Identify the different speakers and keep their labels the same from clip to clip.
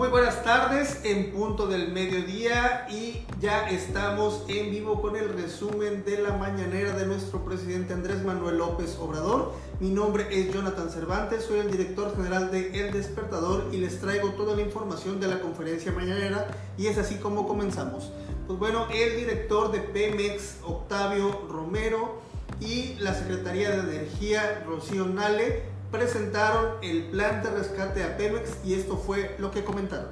Speaker 1: Muy buenas tardes, en punto del mediodía y ya estamos en vivo con el resumen de la mañanera de nuestro presidente Andrés Manuel López Obrador. Mi nombre es Jonathan Cervantes, soy el director general de El Despertador y les traigo toda la información de la conferencia mañanera y es así como comenzamos. Pues bueno, el director de Pemex, Octavio Romero, y la Secretaría de Energía, Rocío Nale, presentaron el plan de rescate a Pemex y esto fue lo que comentaron.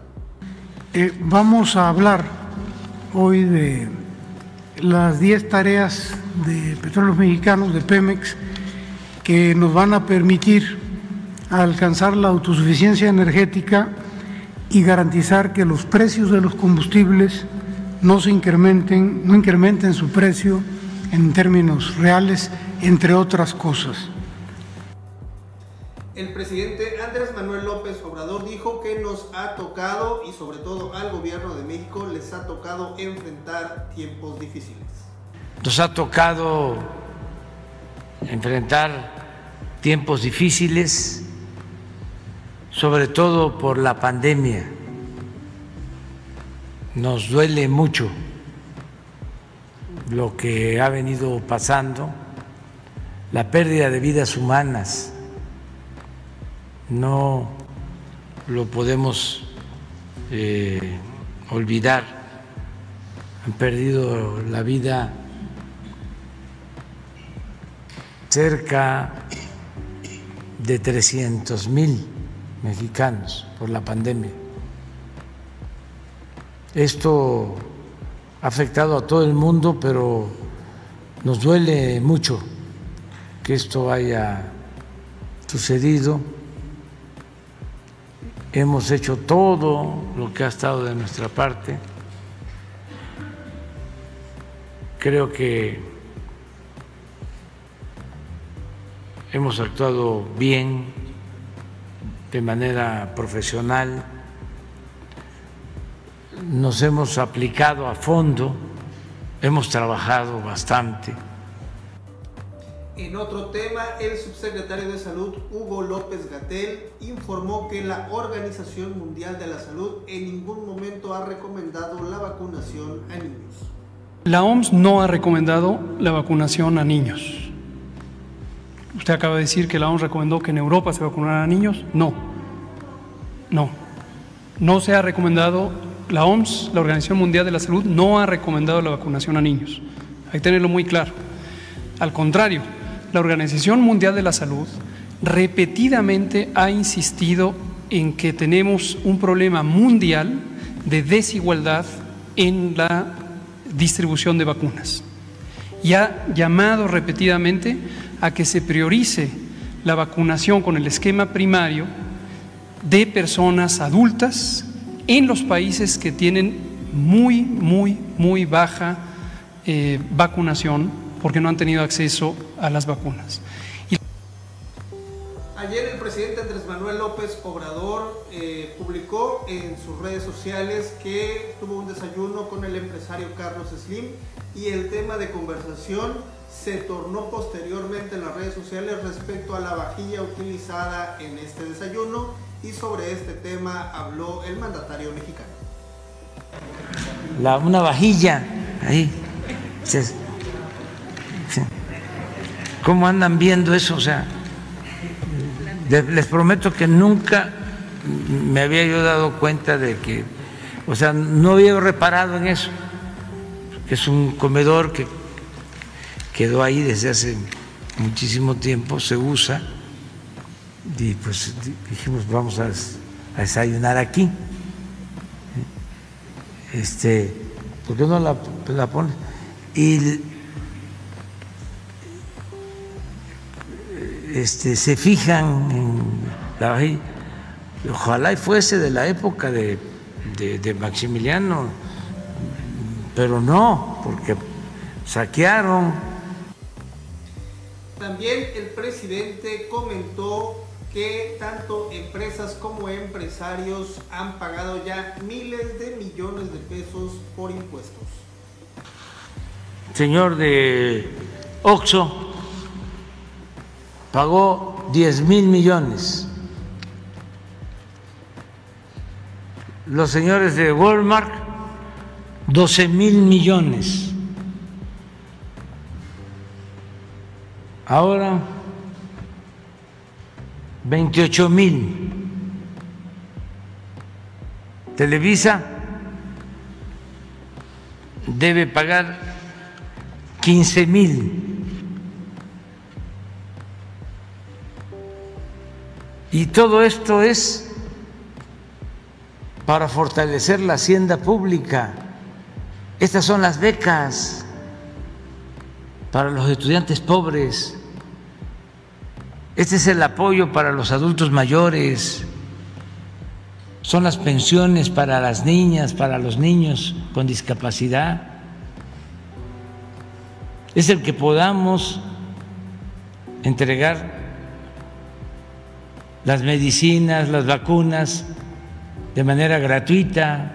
Speaker 2: Eh, vamos a hablar hoy de las 10 tareas de Petróleos Mexicanos, de Pemex, que nos van a permitir alcanzar la autosuficiencia energética y garantizar que los precios de los combustibles no se incrementen, no incrementen su precio en términos reales, entre otras cosas.
Speaker 1: El presidente Andrés Manuel López Obrador dijo que nos ha tocado y sobre todo al gobierno de México les ha tocado enfrentar tiempos difíciles.
Speaker 3: Nos ha tocado enfrentar tiempos difíciles, sobre todo por la pandemia. Nos duele mucho lo que ha venido pasando, la pérdida de vidas humanas no lo podemos eh, olvidar. Han perdido la vida cerca de 300 mil mexicanos por la pandemia. Esto ha afectado a todo el mundo, pero nos duele mucho que esto haya sucedido hemos hecho todo lo que ha estado de nuestra parte. Creo que hemos actuado bien, de manera profesional, nos hemos aplicado a fondo, hemos trabajado bastante
Speaker 1: en otro tema, el subsecretario de Salud, Hugo López Gatel, informó que la Organización Mundial de la Salud en ningún momento ha recomendado la vacunación a niños.
Speaker 4: La OMS no ha recomendado la vacunación a niños. Usted acaba de decir que la OMS recomendó que en Europa se vacunara a niños. No, no. No se ha recomendado, la OMS, la Organización Mundial de la Salud, no ha recomendado la vacunación a niños. Hay que tenerlo muy claro. Al contrario, la Organización Mundial de la Salud repetidamente ha insistido en que tenemos un problema mundial de desigualdad en la distribución de vacunas y ha llamado repetidamente a que se priorice la vacunación con el esquema primario de personas adultas en los países que tienen muy, muy, muy baja eh, vacunación porque no han tenido acceso a las vacunas.
Speaker 1: Ayer el presidente Andrés Manuel López Obrador eh, publicó en sus redes sociales que tuvo un desayuno con el empresario Carlos Slim y el tema de conversación se tornó posteriormente en las redes sociales respecto a la vajilla utilizada en este desayuno y sobre este tema habló el mandatario mexicano.
Speaker 3: La, una vajilla ahí. ¿Cómo andan viendo eso? O sea, les prometo que nunca me había yo dado cuenta de que, o sea, no había reparado en eso, que es un comedor que quedó ahí desde hace muchísimo tiempo, se usa, y pues dijimos, vamos a, desayunar aquí. Este, ¿por qué no la, la pones? Y este, se fijan en la vajilla. Ojalá y fuese de la época de, de, Maximiliano, pero no, porque saquearon.
Speaker 1: También el presidente comentó que tanto empresas como empresarios han pagado ya miles de millones de pesos por impuestos.
Speaker 3: Señor de Oxo, pagó 10 mil millones. los señores de Walmart 12 mil millones. Ahora 28 mil. Televisa debe pagar 15 mil. Y todo esto es para fortalecer la hacienda pública. Estas son las becas para los estudiantes pobres. Este es el apoyo para los adultos mayores. Son las pensiones para las niñas, para los niños con discapacidad. Es el que podamos entregar las medicinas, las vacunas de manera gratuita.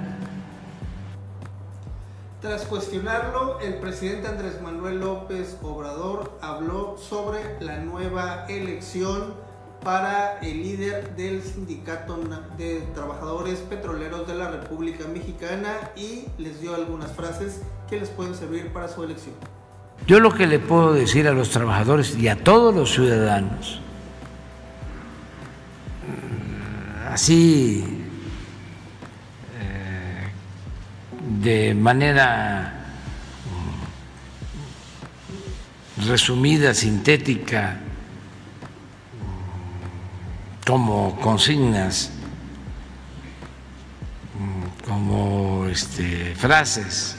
Speaker 1: Tras cuestionarlo, el presidente Andrés Manuel López Obrador habló sobre la nueva elección para el líder del sindicato de trabajadores petroleros de la República Mexicana y les dio algunas frases que les pueden servir para su elección.
Speaker 3: Yo lo que le puedo decir a los trabajadores y a todos los ciudadanos así eh, de manera mm, resumida, sintética, como consignas, mm, como este, frases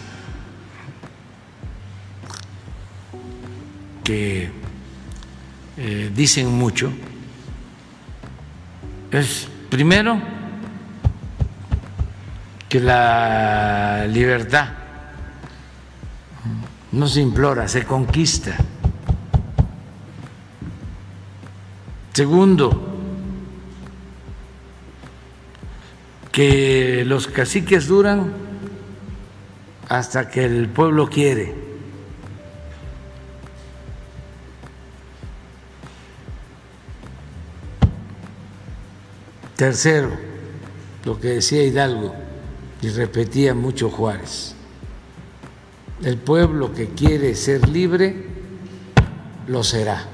Speaker 3: que eh, dicen mucho, es Primero, que la libertad no se implora, se conquista. Segundo, que los caciques duran hasta que el pueblo quiere. Tercero, lo que decía Hidalgo y repetía mucho Juárez, el pueblo que quiere ser libre, lo será.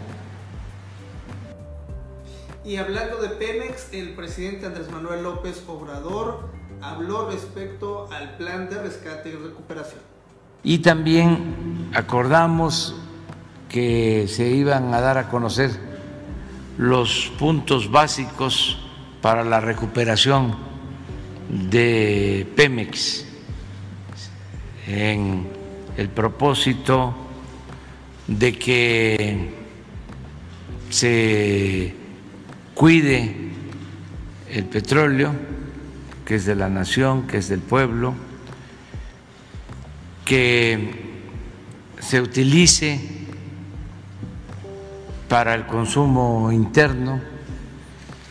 Speaker 1: Y hablando de Pemex, el presidente Andrés Manuel López Obrador habló respecto al plan de rescate y recuperación.
Speaker 3: Y también acordamos que se iban a dar a conocer los puntos básicos para la recuperación de Pemex en el propósito de que se cuide el petróleo, que es de la nación, que es del pueblo, que se utilice para el consumo interno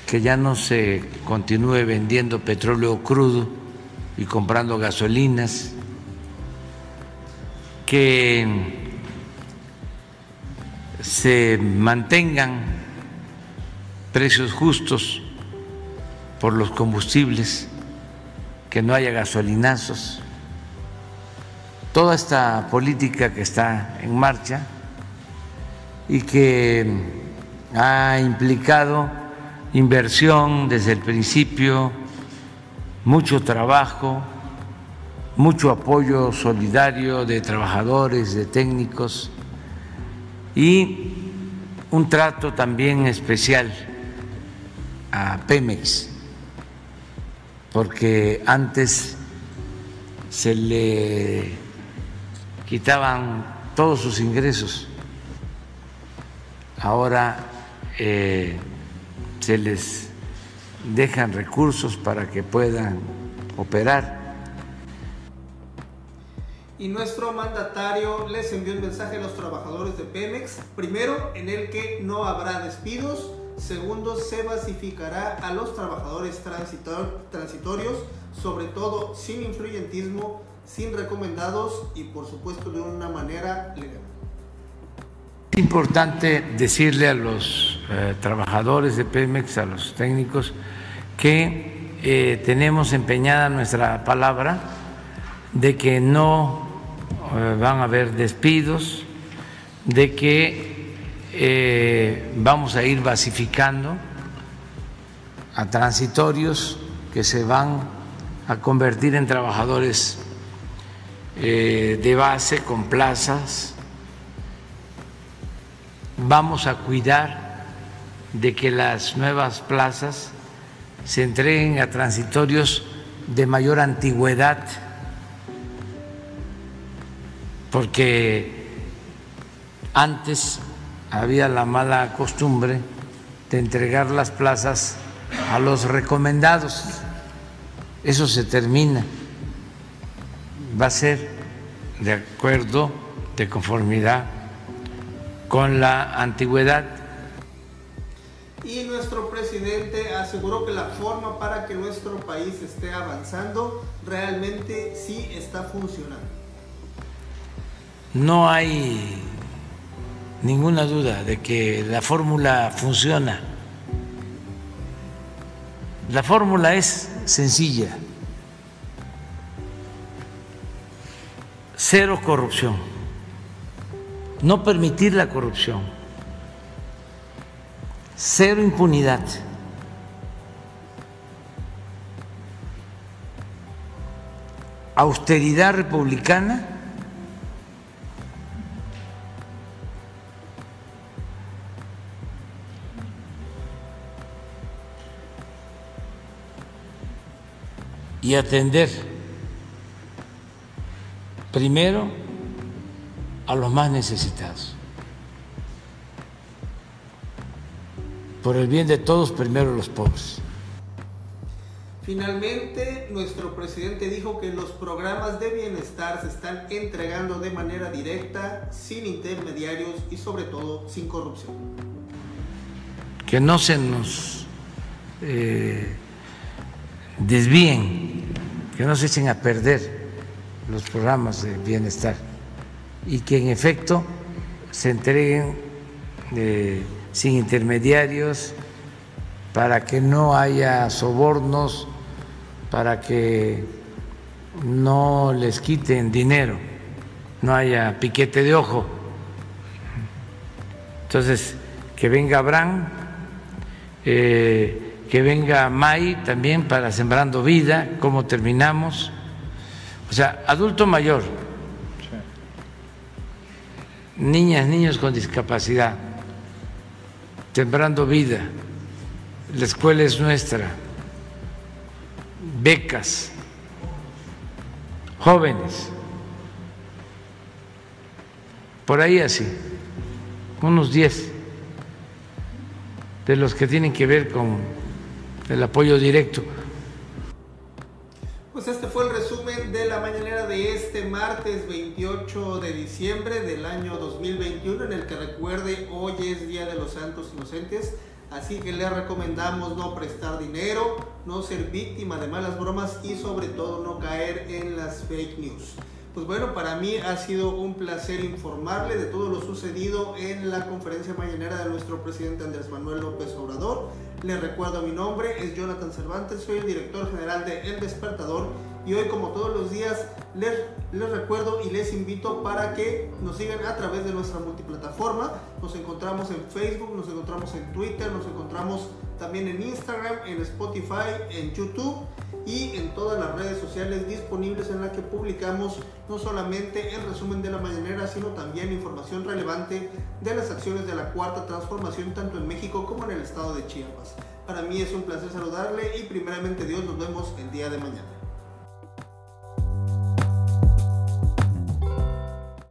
Speaker 3: que ya no se continúe vendiendo petróleo crudo y comprando gasolinas, que se mantengan precios justos por los combustibles, que no haya gasolinazos. Toda esta política que está en marcha y que ha implicado inversión desde el principio, mucho trabajo, mucho apoyo solidario de trabajadores, de técnicos y un trato también especial a Pemex, porque antes se le quitaban todos sus ingresos, ahora eh, se les dejan recursos para que puedan operar.
Speaker 1: Y nuestro mandatario les envió un mensaje a los trabajadores de Pemex, primero en el que no habrá despidos, segundo se basificará a los trabajadores transitorios, sobre todo sin influyentismo, sin recomendados y por supuesto de una manera legal.
Speaker 3: Es importante decirle a los eh, trabajadores de Pemex, a los técnicos, que eh, tenemos empeñada nuestra palabra de que no eh, van a haber despidos, de que vamos a ir basificando a transitorios que se van a convertir en trabajadores de base con plazas. Vamos a cuidar de que las nuevas plazas se entreguen a transitorios de mayor antigüedad, porque antes había la mala costumbre de entregar las plazas a los recomendados. Eso se termina. Va a ser de acuerdo, de conformidad con la antigüedad
Speaker 1: y nuestro presidente aseguró que la forma para que nuestro país esté avanzando realmente sí está funcionando.
Speaker 3: No hay ninguna duda de que la fórmula funciona. La fórmula es sencilla. Cero corrupción. No permitir la corrupción cero impunidad. Austeridad republicana. Y atender primero a los más necesitados. Por el bien de todos, primero los pobres.
Speaker 1: Finalmente, nuestro presidente dijo que los programas de bienestar se están entregando de manera directa, sin intermediarios y sobre todo sin corrupción.
Speaker 3: Que no se nos eh, desvíen, que no se echen a perder los programas de bienestar y que en efecto se entreguen eh, sin intermediarios, para que no haya sobornos, para que no les quiten dinero, no haya piquete de ojo. Entonces, que venga Abraham, eh, que venga May también para Sembrando Vida, cómo terminamos. O sea, adulto mayor, niñas, niños con discapacidad Sembrando Vida, la escuela es nuestra, becas, jóvenes, por ahí así, unos 10 de los que tienen que ver con el apoyo directo
Speaker 1: 28 de diciembre del año 2021, en el que recuerde hoy es Día de los Santos Inocentes, así que le recomendamos no prestar dinero, no ser víctima de malas bromas y sobre todo no caer en las fake news. Pues bueno, para mí ha sido un placer informarle de todo lo sucedido en la conferencia mañanera de nuestro presidente Andrés Manuel López Obrador. Le recuerdo mi nombre, es Jonathan Cervantes, soy el director general de El Despertador y hoy como todos los días les, les recuerdo y les invito para que nos sigan a través de nuestra multiplataforma. Nos encontramos en Facebook, nos encontramos en Twitter, nos encontramos también en Instagram, en Spotify, en YouTube y en todas las redes sociales disponibles en las que publicamos no solamente el resumen de la mañanera, sino también información relevante de las acciones de la cuarta transformación tanto en México como en el estado de Chiapas. Para mí es un placer saludarle y primeramente Dios nos vemos el día de mañana.